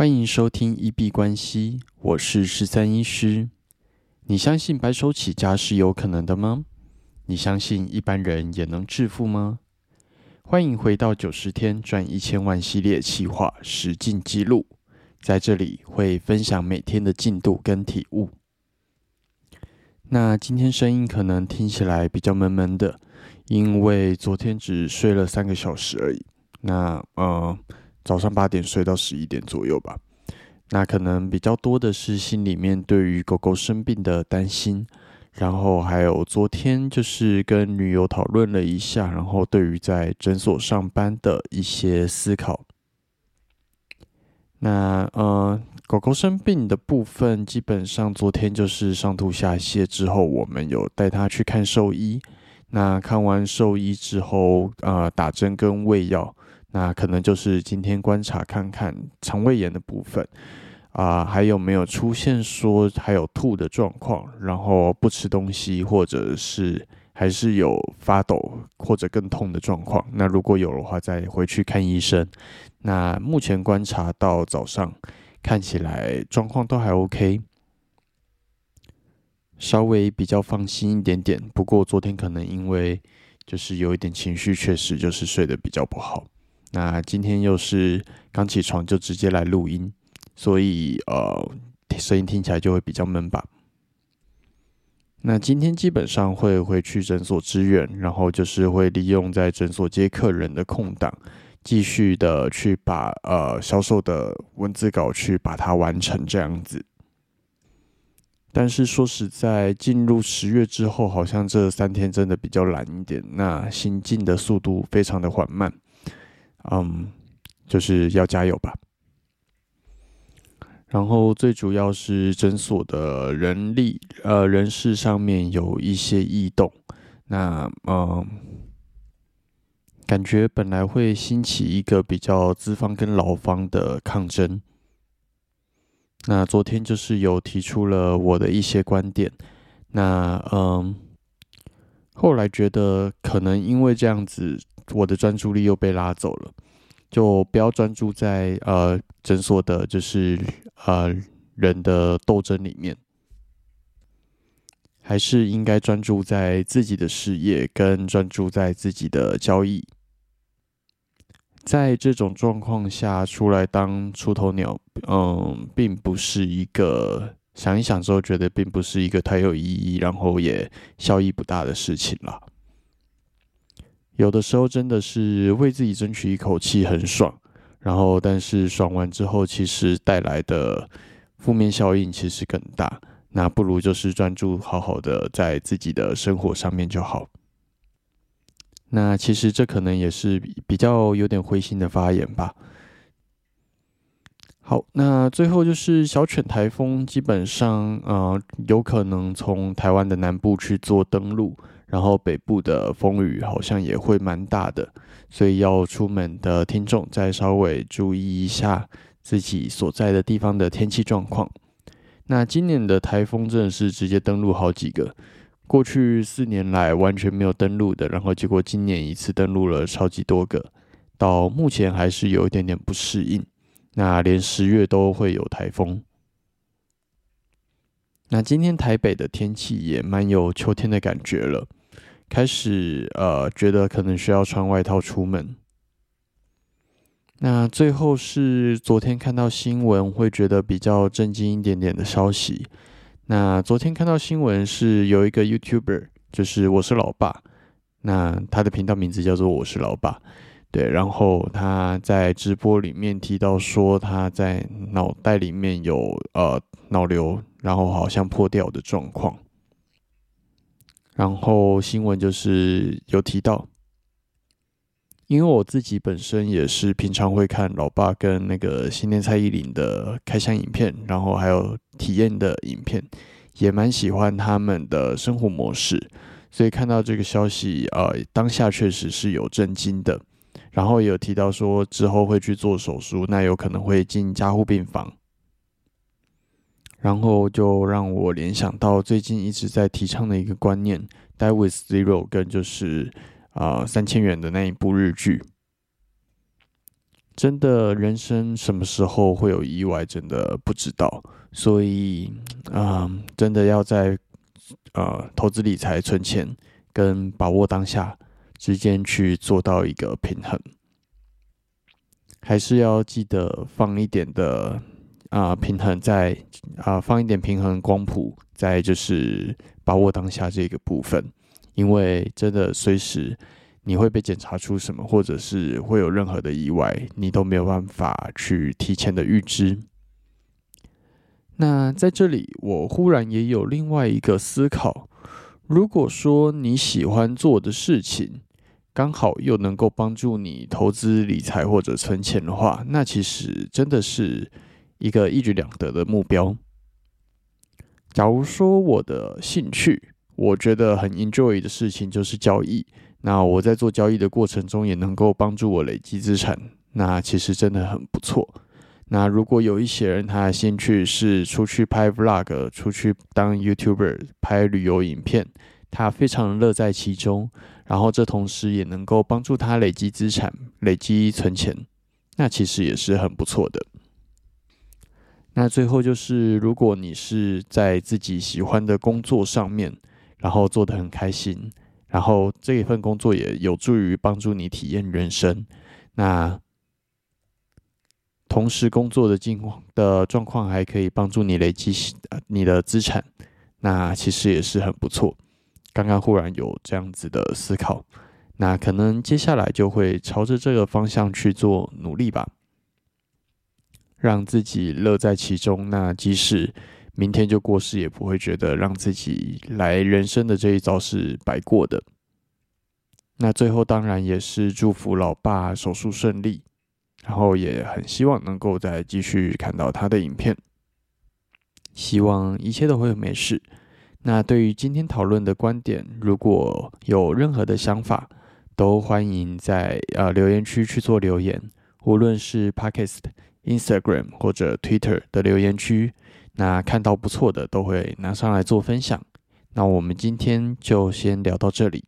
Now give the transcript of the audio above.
欢迎收听一币关系，我是十三医师。你相信白手起家是有可能的吗？你相信一般人也能致富吗？欢迎回到九十天赚一千万系列企划实进记录，在这里会分享每天的进度跟体悟。那今天声音可能听起来比较闷闷的，因为昨天只睡了三个小时而已。那呃。早上八点睡到十一点左右吧，那可能比较多的是心里面对于狗狗生病的担心，然后还有昨天就是跟女友讨论了一下，然后对于在诊所上班的一些思考。那呃，狗狗生病的部分，基本上昨天就是上吐下泻之后，我们有带它去看兽医。那看完兽医之后，呃，打针跟喂药。那可能就是今天观察看看肠胃炎的部分啊，还有没有出现说还有吐的状况，然后不吃东西，或者是还是有发抖或者更痛的状况。那如果有的话，再回去看医生。那目前观察到早上看起来状况都还 OK，稍微比较放心一点点。不过昨天可能因为就是有一点情绪，确实就是睡得比较不好。那今天又是刚起床就直接来录音，所以呃，声音听起来就会比较闷吧。那今天基本上会回去诊所支援，然后就是会利用在诊所接客人的空档，继续的去把呃销售的文字稿去把它完成这样子。但是说实在，进入十月之后，好像这三天真的比较懒一点，那行进的速度非常的缓慢。嗯，就是要加油吧。然后最主要是诊所的人力呃人事上面有一些异动，那嗯，感觉本来会兴起一个比较资方跟劳方的抗争。那昨天就是有提出了我的一些观点，那嗯，后来觉得可能因为这样子。我的专注力又被拉走了，就不要专注在呃诊所的，就是呃人的斗争里面，还是应该专注在自己的事业，跟专注在自己的交易。在这种状况下出来当出头鸟，嗯，并不是一个想一想之后觉得并不是一个太有意义，然后也效益不大的事情了。有的时候真的是为自己争取一口气很爽，然后但是爽完之后，其实带来的负面效应其实更大。那不如就是专注好好的在自己的生活上面就好。那其实这可能也是比较有点灰心的发言吧。好，那最后就是小犬台风基本上呃有可能从台湾的南部去做登陆。然后北部的风雨好像也会蛮大的，所以要出门的听众再稍微注意一下自己所在的地方的天气状况。那今年的台风真的是直接登陆好几个，过去四年来完全没有登陆的，然后结果今年一次登陆了超级多个，到目前还是有一点点不适应。那连十月都会有台风。那今天台北的天气也蛮有秋天的感觉了。开始呃，觉得可能需要穿外套出门。那最后是昨天看到新闻，会觉得比较震惊一点点的消息。那昨天看到新闻是有一个 YouTuber，就是我是老爸，那他的频道名字叫做我是老爸，对，然后他在直播里面提到说他在脑袋里面有呃脑瘤，然后好像破掉的状况。然后新闻就是有提到，因为我自己本身也是平常会看老爸跟那个新年蔡依林的开箱影片，然后还有体验的影片，也蛮喜欢他们的生活模式，所以看到这个消息，呃，当下确实是有震惊的。然后也有提到说之后会去做手术，那有可能会进加护病房。然后就让我联想到最近一直在提倡的一个观念，Die with Zero，跟就是啊三千元的那一部日剧。真的人生什么时候会有意外，真的不知道。所以，啊，真的要在呃投资理财、存钱跟把握当下之间去做到一个平衡，还是要记得放一点的啊平衡在啊放一点平衡光谱在就是把握当下这个部分，因为真的随时你会被检查出什么，或者是会有任何的意外，你都没有办法去提前的预知。那在这里，我忽然也有另外一个思考：如果说你喜欢做的事情，刚好又能够帮助你投资理财或者存钱的话，那其实真的是一个一举两得的目标。假如说我的兴趣，我觉得很 enjoy 的事情就是交易，那我在做交易的过程中也能够帮助我累积资产，那其实真的很不错。那如果有一些人他的兴趣是出去拍 vlog，出去当 YouTuber 拍旅游影片，他非常乐在其中，然后这同时也能够帮助他累积资产、累积存钱，那其实也是很不错的。那最后就是，如果你是在自己喜欢的工作上面，然后做得很开心，然后这一份工作也有助于帮助你体验人生，那。同时工作的境况的状况还可以帮助你累积你的资产，那其实也是很不错。刚刚忽然有这样子的思考，那可能接下来就会朝着这个方向去做努力吧，让自己乐在其中。那即使明天就过世，也不会觉得让自己来人生的这一遭是白过的。那最后当然也是祝福老爸手术顺利。然后也很希望能够再继续看到他的影片，希望一切都会没事。那对于今天讨论的观点，如果有任何的想法，都欢迎在呃留言区去做留言，无论是 Podcast、Instagram 或者 Twitter 的留言区，那看到不错的都会拿上来做分享。那我们今天就先聊到这里。